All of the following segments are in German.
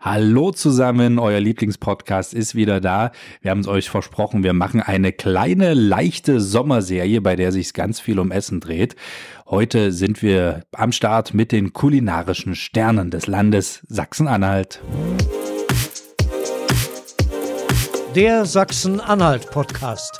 Hallo zusammen, euer Lieblingspodcast ist wieder da. Wir haben es euch versprochen, wir machen eine kleine, leichte Sommerserie, bei der sich ganz viel um Essen dreht. Heute sind wir am Start mit den kulinarischen Sternen des Landes Sachsen-Anhalt. Der Sachsen-Anhalt-Podcast.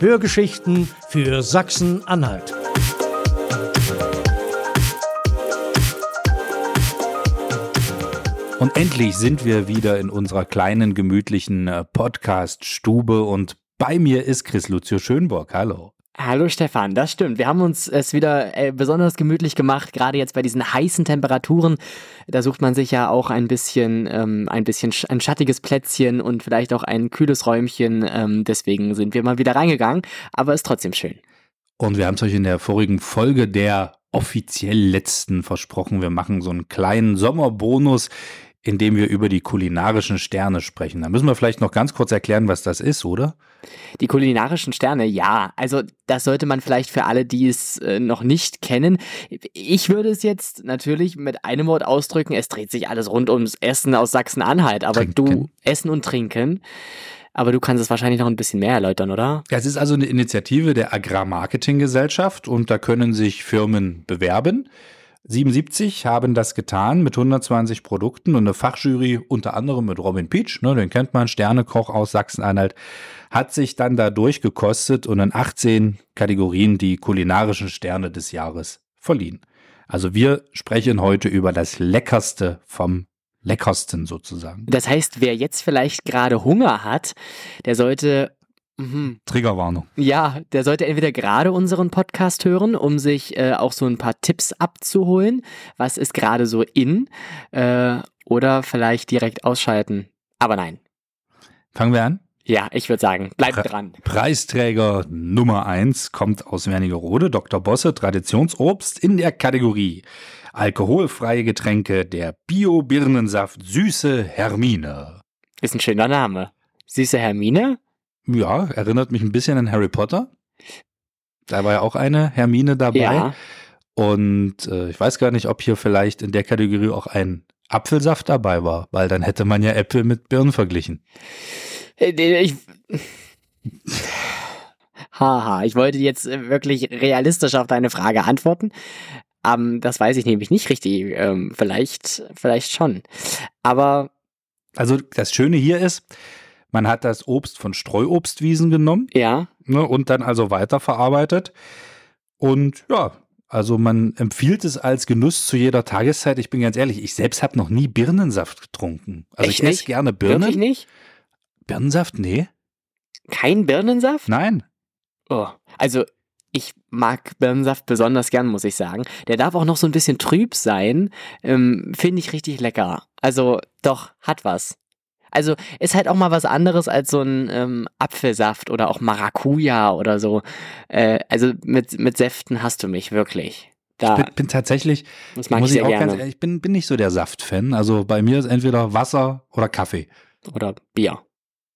Hörgeschichten für Sachsen-Anhalt. Und endlich sind wir wieder in unserer kleinen, gemütlichen äh, Podcast-Stube und bei mir ist Chris Lucio Schönborg. Hallo. Hallo Stefan, das stimmt. Wir haben uns es wieder äh, besonders gemütlich gemacht, gerade jetzt bei diesen heißen Temperaturen. Da sucht man sich ja auch ein bisschen, ähm, ein bisschen sch ein schattiges Plätzchen und vielleicht auch ein kühles Räumchen. Ähm, deswegen sind wir mal wieder reingegangen, aber ist trotzdem schön. Und wir haben es euch in der vorigen Folge der offiziell letzten versprochen. Wir machen so einen kleinen Sommerbonus, indem wir über die kulinarischen Sterne sprechen. Da müssen wir vielleicht noch ganz kurz erklären, was das ist, oder? Die kulinarischen Sterne, ja. Also das sollte man vielleicht für alle, die es äh, noch nicht kennen. Ich würde es jetzt natürlich mit einem Wort ausdrücken, es dreht sich alles rund ums Essen aus Sachsen-Anhalt, aber trinken. du Essen und Trinken. Aber du kannst es wahrscheinlich noch ein bisschen mehr erläutern, oder? Ja, es ist also eine Initiative der Agrarmarketinggesellschaft und da können sich Firmen bewerben. 77 haben das getan mit 120 Produkten und eine Fachjury, unter anderem mit Robin Peach, ne, den kennt man, Sternekoch aus Sachsen-Anhalt, hat sich dann da durchgekostet und in 18 Kategorien die kulinarischen Sterne des Jahres verliehen. Also wir sprechen heute über das Leckerste vom Leckersten sozusagen. Das heißt, wer jetzt vielleicht gerade Hunger hat, der sollte Mhm. Triggerwarnung. Ja, der sollte entweder gerade unseren Podcast hören, um sich äh, auch so ein paar Tipps abzuholen, was ist gerade so in, äh, oder vielleicht direkt ausschalten. Aber nein. Fangen wir an? Ja, ich würde sagen, bleibt Pre dran. Preisträger Nummer eins kommt aus Wernigerode, Dr. Bosse, Traditionsobst in der Kategorie alkoholfreie Getränke, der Bio-Birnensaft Süße Hermine. Ist ein schöner Name. Süße Hermine? Ja, erinnert mich ein bisschen an Harry Potter. Da war ja auch eine Hermine dabei. Ja. Und äh, ich weiß gar nicht, ob hier vielleicht in der Kategorie auch ein Apfelsaft dabei war, weil dann hätte man ja Äpfel mit Birnen verglichen. Äh, ich. Haha, ich wollte jetzt äh, wirklich realistisch auf deine Frage antworten. Um, ähm, das weiß ich nämlich nicht richtig. Ähm, vielleicht, vielleicht schon. Aber. Also das Schöne hier ist, man hat das Obst von Streuobstwiesen genommen. Ja. Ne, und dann also weiterverarbeitet. Und ja, also man empfiehlt es als Genuss zu jeder Tageszeit. Ich bin ganz ehrlich, ich selbst habe noch nie Birnensaft getrunken. Also Echt ich esse gerne Birnen. Wirklich nicht? Birnensaft? Nee. Kein Birnensaft? Nein. Oh, also ich mag Birnensaft besonders gern, muss ich sagen. Der darf auch noch so ein bisschen trüb sein. Ähm, Finde ich richtig lecker. Also doch, hat was. Also ist halt auch mal was anderes als so ein ähm, Apfelsaft oder auch Maracuja oder so. Äh, also mit, mit Säften hast du mich wirklich. Da, ich bin, bin tatsächlich, das mag muss ich, ich auch gerne. ganz ehrlich, ich bin, bin nicht so der Saftfan. Also bei mir ist entweder Wasser oder Kaffee. Oder Bier.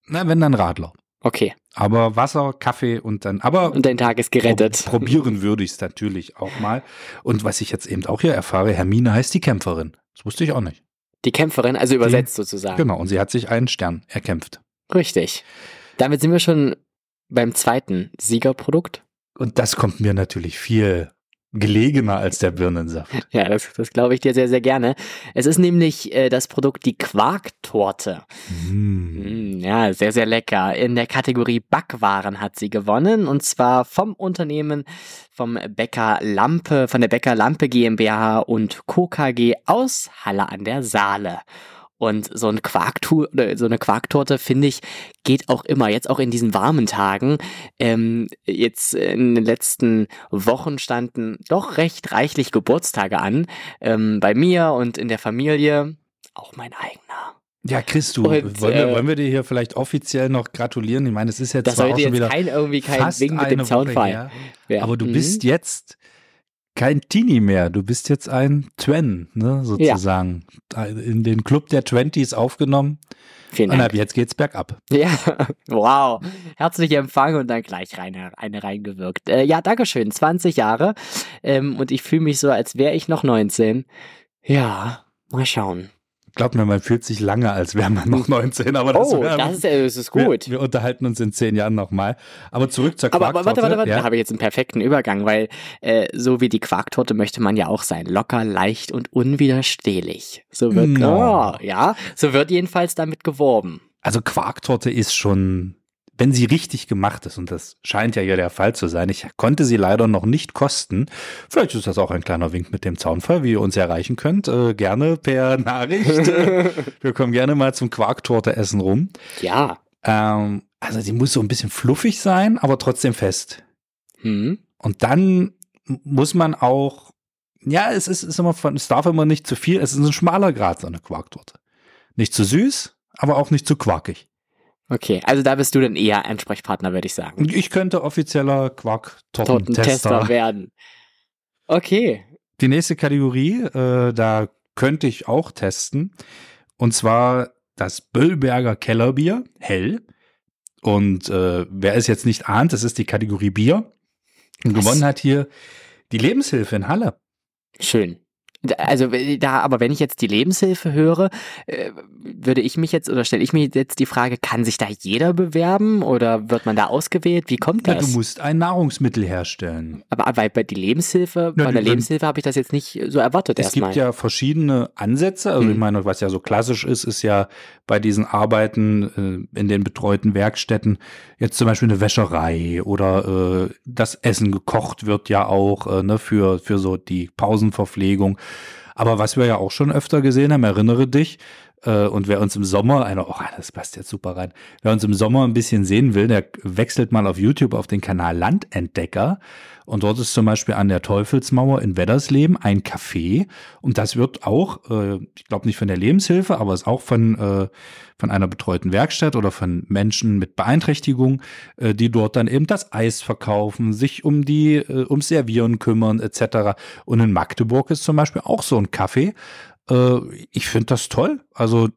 Na, wenn dann Radler. Okay. Aber Wasser, Kaffee und dann, aber. Und dein Tag ist gerettet. probieren würde ich es natürlich auch mal. Und was ich jetzt eben auch hier erfahre, Hermine heißt die Kämpferin. Das wusste ich auch nicht. Die Kämpferin, also übersetzt die, sozusagen. Genau, und sie hat sich einen Stern erkämpft. Richtig. Damit sind wir schon beim zweiten Siegerprodukt. Und das kommt mir natürlich viel gelegener als der Birnensaft. Ja, das, das glaube ich dir sehr, sehr gerne. Es ist nämlich äh, das Produkt die Quarktorte. Mm. Mm, ja, sehr, sehr lecker. In der Kategorie Backwaren hat sie gewonnen und zwar vom Unternehmen vom Bäcker Lampe, von der Bäcker Lampe GmbH und Co. KG aus Halle an der Saale. Und so, ein Quarktu so eine Quarktorte, finde ich, geht auch immer, jetzt auch in diesen warmen Tagen. Ähm, jetzt in den letzten Wochen standen doch recht reichlich Geburtstage an. Ähm, bei mir und in der Familie. Auch mein eigener. Ja, Chris, du, und, wollen, wir, äh, wollen wir dir hier vielleicht offiziell noch gratulieren? Ich meine, es ist jetzt das zwar auch schon wieder kein, irgendwie kein fast Wing mit dem Soundfall. Ja. Aber du mhm. bist jetzt kein Teenie mehr, du bist jetzt ein Twen, ne, sozusagen. Ja. In den Club der Twenties aufgenommen. Vielen Dank. Und jetzt geht's bergab. Ja, wow. Herzlicher Empfang und dann gleich rein, eine reingewirkt. Äh, ja, Dankeschön. 20 Jahre. Ähm, und ich fühle mich so, als wäre ich noch 19. Ja, Mal schauen. Glaubt mir, man fühlt sich lange, als wäre man noch 19, aber das, oh, das, ist, das ist gut. Wir, wir, unterhalten uns in zehn Jahren nochmal. Aber zurück zur Quarktorte. Aber warte, warte, warte, ja? da habe ich jetzt einen perfekten Übergang, weil äh, so wie die Quarktorte möchte man ja auch sein. Locker, leicht und unwiderstehlich. So wird, No. oh, ja, so wird jedenfalls damit geworben. Also Quarktorte ist schon, wenn sie richtig gemacht ist, und das scheint ja hier der Fall zu sein, ich konnte sie leider noch nicht kosten. Vielleicht ist das auch ein kleiner Wink mit dem Zaunfall, wie ihr uns erreichen könnt. Äh, gerne per Nachricht. Wir kommen gerne mal zum Quarktorte essen rum. Ja. Ähm, also die muss so ein bisschen fluffig sein, aber trotzdem fest. Hm. Und dann muss man auch, ja, es ist, ist immer von, es darf immer nicht zu viel, es ist ein schmaler Grad, so eine Quarktorte. Nicht zu süß, aber auch nicht zu quarkig. Okay, also da bist du dann eher Ansprechpartner, würde ich sagen. Ich könnte offizieller Quarktortentester Tortentester werden. Okay. Die nächste Kategorie, äh, da könnte ich auch testen. Und zwar das Böllberger Kellerbier, hell. Und äh, wer es jetzt nicht ahnt, das ist die Kategorie Bier. Und Was? gewonnen hat hier die Lebenshilfe in Halle. Schön. Also da, aber wenn ich jetzt die Lebenshilfe höre, äh, würde ich mich jetzt oder stelle ich mir jetzt die Frage, kann sich da jeder bewerben oder wird man da ausgewählt? Wie kommt Ja, du das? musst ein Nahrungsmittel herstellen. aber aber bei die Lebenshilfe, Ja, bei der Lebenshilfe habe ich das jetzt nicht so erwartet Es erstmal. gibt ja verschiedene Ansätze. Also Hm. ich meine, was ja so klassisch ist, ist ja bei diesen Arbeiten äh, in den betreuten Werkstätten jetzt zum Beispiel eine Wäscherei oder äh, das Essen gekocht wird ja auch ne, für, für so die Pausenverpflegung. Aber was wir ja auch schon öfter gesehen haben, erinnere dich, und wer uns im Sommer, einer, oh, das passt jetzt super rein, wer uns im Sommer ein bisschen sehen will, der wechselt mal auf YouTube auf den Kanal Landentdecker. Und dort ist zum Beispiel an der Teufelsmauer in Weddersleben ein Café. Und das wird auch, äh, ich glaube nicht von der Lebenshilfe, aber ist auch von, äh, von einer betreuten Werkstatt oder von Menschen mit Beeinträchtigung, äh, die dort dann eben das Eis verkaufen, sich um die, äh, ums Servieren kümmern etc. Und in Magdeburg ist zum Beispiel auch so ein Café. Äh, ich finde das toll. Also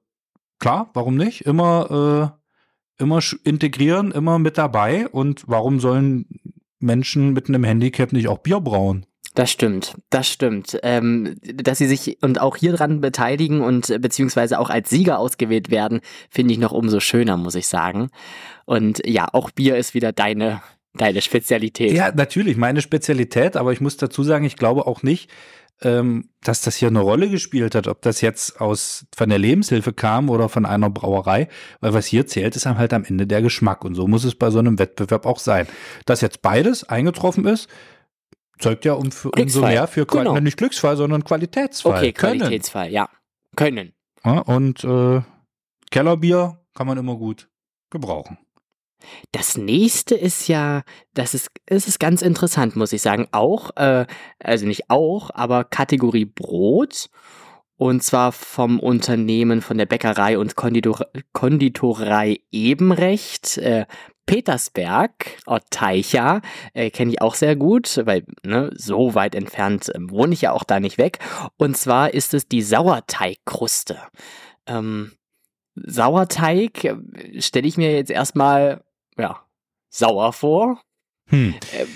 klar, warum nicht? Immer, äh, immer integrieren, immer mit dabei. Und warum sollen Menschen mit einem Handicap nicht auch Bier brauen? Das stimmt, das stimmt. Ähm, dass sie sich und auch hier dran beteiligen und äh, beziehungsweise auch als Sieger ausgewählt werden, finde ich noch umso schöner, muss ich sagen. Und ja, auch Bier ist wieder deine, deine Spezialität. Ja, natürlich, meine Spezialität, aber ich muss dazu sagen, ich glaube auch nicht, ähm, dass das hier eine Rolle gespielt hat, ob das jetzt aus von der Lebenshilfe kam oder von einer Brauerei, weil was hier zählt, ist halt am Ende der Geschmack und so muss es bei so einem Wettbewerb auch sein. Dass jetzt beides eingetroffen ist, zeugt ja um für, umso mehr für Genau. nicht Glücksfall, sondern Qualitätsfall. okay, Können. Qualitätsfall, ja. Können. Ja, und äh, Kellerbier kann man immer gut gebrauchen. Das nächste ist ja, das ist, ist ganz interessant, muss ich sagen. Auch, äh, also nicht auch, aber Kategorie Brot. Und zwar vom Unternehmen von der Bäckerei und Konditor Konditorei Ebenrecht. Äh, Petersberg, Ort Teicha, äh, kenne ich auch sehr gut, weil ne, so weit entfernt ähm, wohne ich ja auch da nicht weg. Und zwar ist es die Sauerteigkruste. Ähm, Sauerteig äh, stelle ich mir jetzt erstmal ja, sauer vor. Hm. Ähm,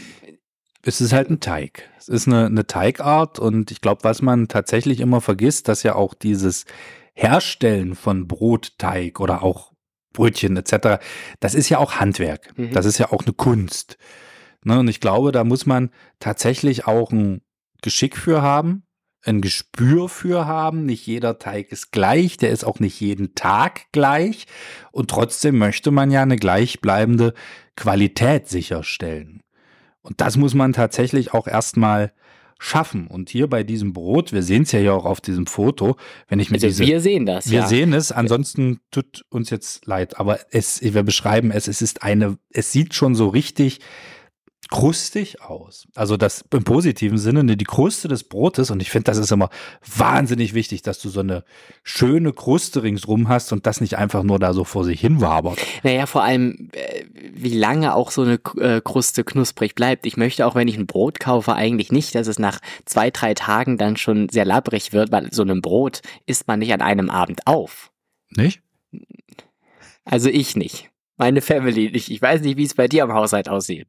Es ist halt ein Teig. Es ist eine, eine Teigart und ich glaube, was man tatsächlich immer vergisst, dass ja auch dieses Herstellen von Brotteig oder auch Brötchen etc., das ist ja auch Handwerk. Mhm. Das ist ja auch eine Kunst. Ne? Und ich glaube, da muss man tatsächlich auch ein Geschick für haben, ein Gespür für haben. Nicht jeder Teig ist gleich, der ist auch nicht jeden Tag gleich. Und trotzdem möchte man ja eine gleichbleibende Qualität sicherstellen. Und das muss man tatsächlich auch erstmal schaffen. Und hier bei diesem Brot, wir sehen es ja hier auch auf diesem Foto, wenn ich mir also diese wir sehen das, wir ja. sehen es, ansonsten tut uns jetzt leid, aber es, wir beschreiben es, es ist eine, es sieht schon so richtig krustig aus. Also das im positiven Sinne, ne, die Kruste des Brotes und ich finde, das ist immer wahnsinnig wichtig, dass du so eine schöne Kruste ringsrum hast und das nicht einfach nur da so vor sich hin wabert. Naja, vor allem, äh, wie lange auch so eine äh, Kruste knusprig bleibt. Ich möchte auch, wenn ich ein Brot kaufe, eigentlich nicht, dass es nach zwei, drei Tagen dann schon sehr labbrig wird, weil so ein Brot isst man nicht an einem Abend auf. Nicht? Also ich nicht. Meine Family nicht. Ich weiß nicht, wie es bei dir am Haushalt aussieht.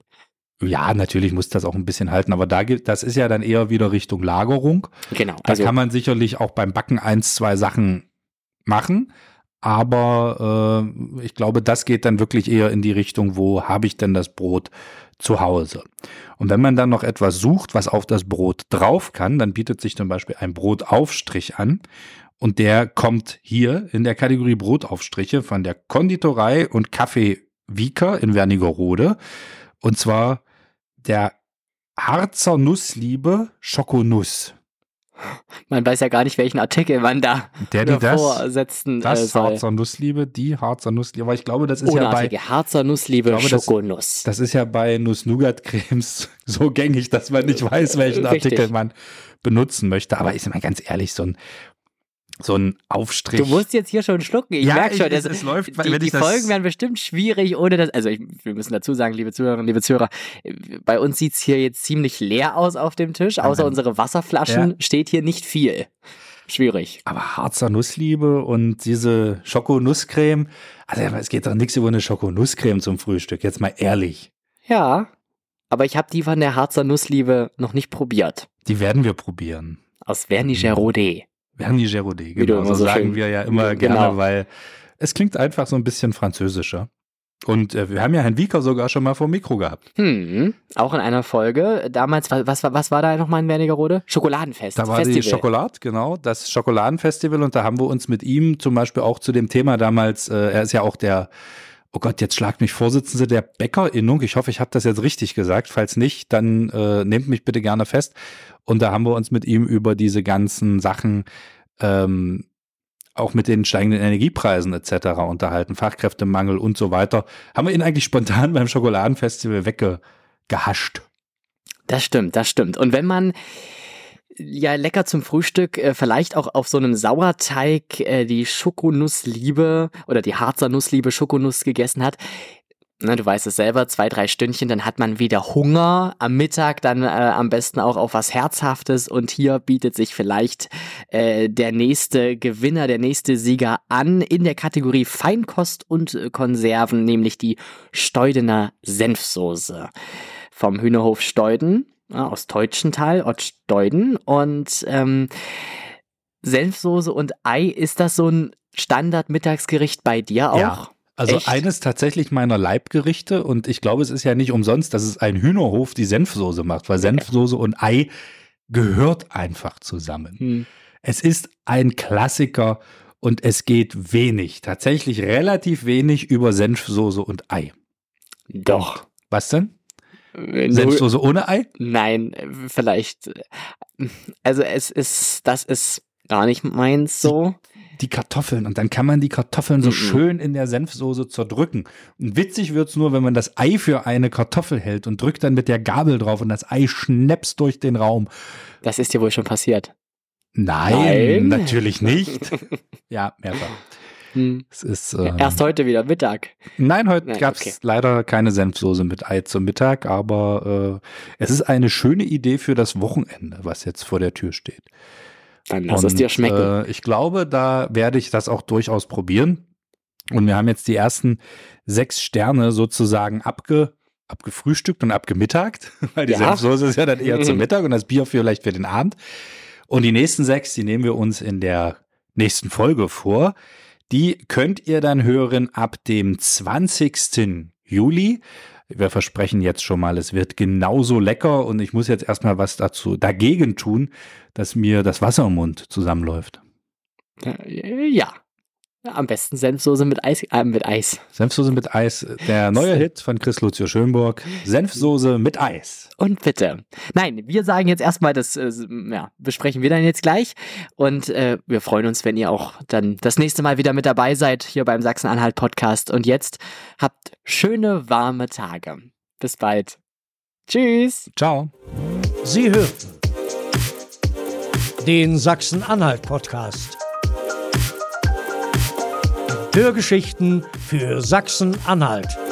Ja, natürlich muss das auch ein bisschen halten, aber da gibt, das ist ja dann eher wieder Richtung Lagerung. Genau. Da kann man sicherlich auch beim Backen eins, zwei Sachen machen, aber äh, ich glaube, das geht dann wirklich eher in die Richtung, wo habe ich denn das Brot zu Hause? Und wenn man dann noch etwas sucht, was auf das Brot drauf kann, dann bietet sich zum Beispiel ein Brotaufstrich an. Und der kommt hier in der Kategorie Brotaufstriche von der Konditorei und Kaffee Wieker in Wernigerode. Und zwar der Harzer Nussliebe Schokonuss. Man weiß ja gar nicht, welchen Artikel man da Der, die das, vorsetzen äh, das soll. Harzer Nussliebe, die Harzer Nussliebe. Aber ich glaube, das ist ja bei, Unartige Harzer Nussliebe glaube, das- Schokonuss. das ist ja bei Nuss-Nougat-Cremes so gängig, dass man nicht weiß, welchen Richtig. Artikel man benutzen möchte. Aber ist mal ganz ehrlich, so ein, so ein Aufstrich. Du musst jetzt hier schon schlucken. Ich Ja, merke schon, ich- es- es läuft, die, die Folgen werden bestimmt schwierig ohne das. Also ich, wir müssen dazu sagen, liebe Zuhörerinnen, liebe Zuhörer, bei uns sieht's hier jetzt ziemlich leer aus auf dem Tisch. Außer Nein. unsere Wasserflaschen Ja. steht hier nicht viel. Schwierig. Aber Harzer Nussliebe und diese Schokonusscreme. Also es geht doch nichts über eine Schokonusscreme zum Frühstück. Jetzt mal ehrlich. Ja, aber ich habe die von der Harzer Nussliebe noch nicht probiert. Die werden wir probieren. Aus Verniger-Rodé. Wie du genau. So so sagen wir ja immer Genau. gerne, weil es klingt einfach so ein bisschen französischer. Und äh, wir haben ja Herrn Wieker sogar schon mal vor Mikro gehabt. Hm, auch in einer Folge. Damals, was, was, was war da nochmal in Wernigerode? Schokoladenfest. Da war Festival. die Schokolade, genau, das Schokoladenfestival und da haben wir uns mit ihm zum Beispiel auch zu dem Thema damals, äh, er ist ja auch der, oh Gott, jetzt schlagt mich Vorsitzende der Bäckerinnung. Ich hoffe, ich habe das jetzt richtig gesagt. Falls nicht, dann äh, nehmt mich bitte gerne fest. Und da haben wir uns mit ihm über diese ganzen Sachen ähm, auch mit den steigenden Energiepreisen etc. unterhalten, Fachkräftemangel und so weiter. Haben wir ihn eigentlich spontan beim Schokoladenfestival weggehascht. Das stimmt, das stimmt. Und wenn man ja lecker zum Frühstück äh, vielleicht auch auf so einem Sauerteig äh, die Schokonussliebe oder die Harzer Nussliebe Schokonuss gegessen hat, na, du weißt es selber, zwei, drei Stündchen, dann hat man wieder Hunger. Am Mittag dann äh, am besten auch auf was Herzhaftes. Und hier bietet sich vielleicht äh, der nächste Gewinner, der nächste Sieger an in der Kategorie Feinkost und Konserven, nämlich die Steudener Senfsoße vom Hühnerhof Steuden aus Teutschenthal, Ort Steuden. Und ähm, Senfsoße und Ei, ist das so ein Standard-Mittagsgericht bei dir auch? Ja. Also Echt? eines tatsächlich meiner Leibgerichte und ich glaube, es ist ja nicht umsonst, dass es ein Hühnerhof die Senfsoße macht, weil Senfsoße und Ei gehört einfach zusammen. Hm. Es ist ein Klassiker und es geht wenig, tatsächlich relativ wenig über Senfsoße und Ei. Doch. Was denn? Du- Senfsoße ohne Ei? Nein, äh, vielleicht. äh, Also es ist, das ist gar nicht meins so. Die Kartoffeln und dann kann man die Kartoffeln so Mhm. schön in der Senfsoße zerdrücken. Und witzig wird's nur, wenn man das Ei für eine Kartoffel hält und drückt dann mit der Gabel drauf und das Ei schnäpst durch den Raum. Das ist dir wohl schon passiert. Nein, Nein. natürlich nicht. ja, mehrfach. Hm. Es ist, ähm, Erst heute wieder Mittag. nein, heute Nein, gab's okay. leider keine Senfsoße mit Ei zum Mittag, aber äh, es ist eine schöne Idee für das Wochenende, was jetzt vor der Tür steht. Dann lass es dir schmecken. Äh, ich glaube, da werde ich das auch durchaus probieren. Und wir haben jetzt die ersten sechs Sterne sozusagen abge, abgefrühstückt und abgemittagt, weil die Ja. Senfsoße ist ja dann eher zum Mittag und das Bier vielleicht für den Abend. Und die nächsten sechs, die nehmen wir uns in der nächsten Folge vor. Die könnt ihr dann hören ab dem 20. Juli. Wir versprechen jetzt schon mal, es wird genauso lecker und ich muss jetzt erstmal was dazu dagegen tun, dass mir das Wasser im Mund zusammenläuft. Äh, Ja. Am besten Senfsoße mit Eis. Äh, mit Eis. Senfsoße mit Eis, der neue Hit von Chris Lucio Schönburg. Senfsoße mit Eis. Und bitte. Nein, wir sagen jetzt erstmal, das äh, ja, besprechen wir dann jetzt gleich. Und äh, wir freuen uns, wenn ihr auch dann das nächste Mal wieder mit dabei seid hier beim Sachsen-Anhalt-Podcast. Und jetzt habt schöne, warme Tage. Bis bald. Tschüss. Ciao. Sie hörten den Sachsen-Anhalt-Podcast. Hörgeschichten für Sachsen-Anhalt.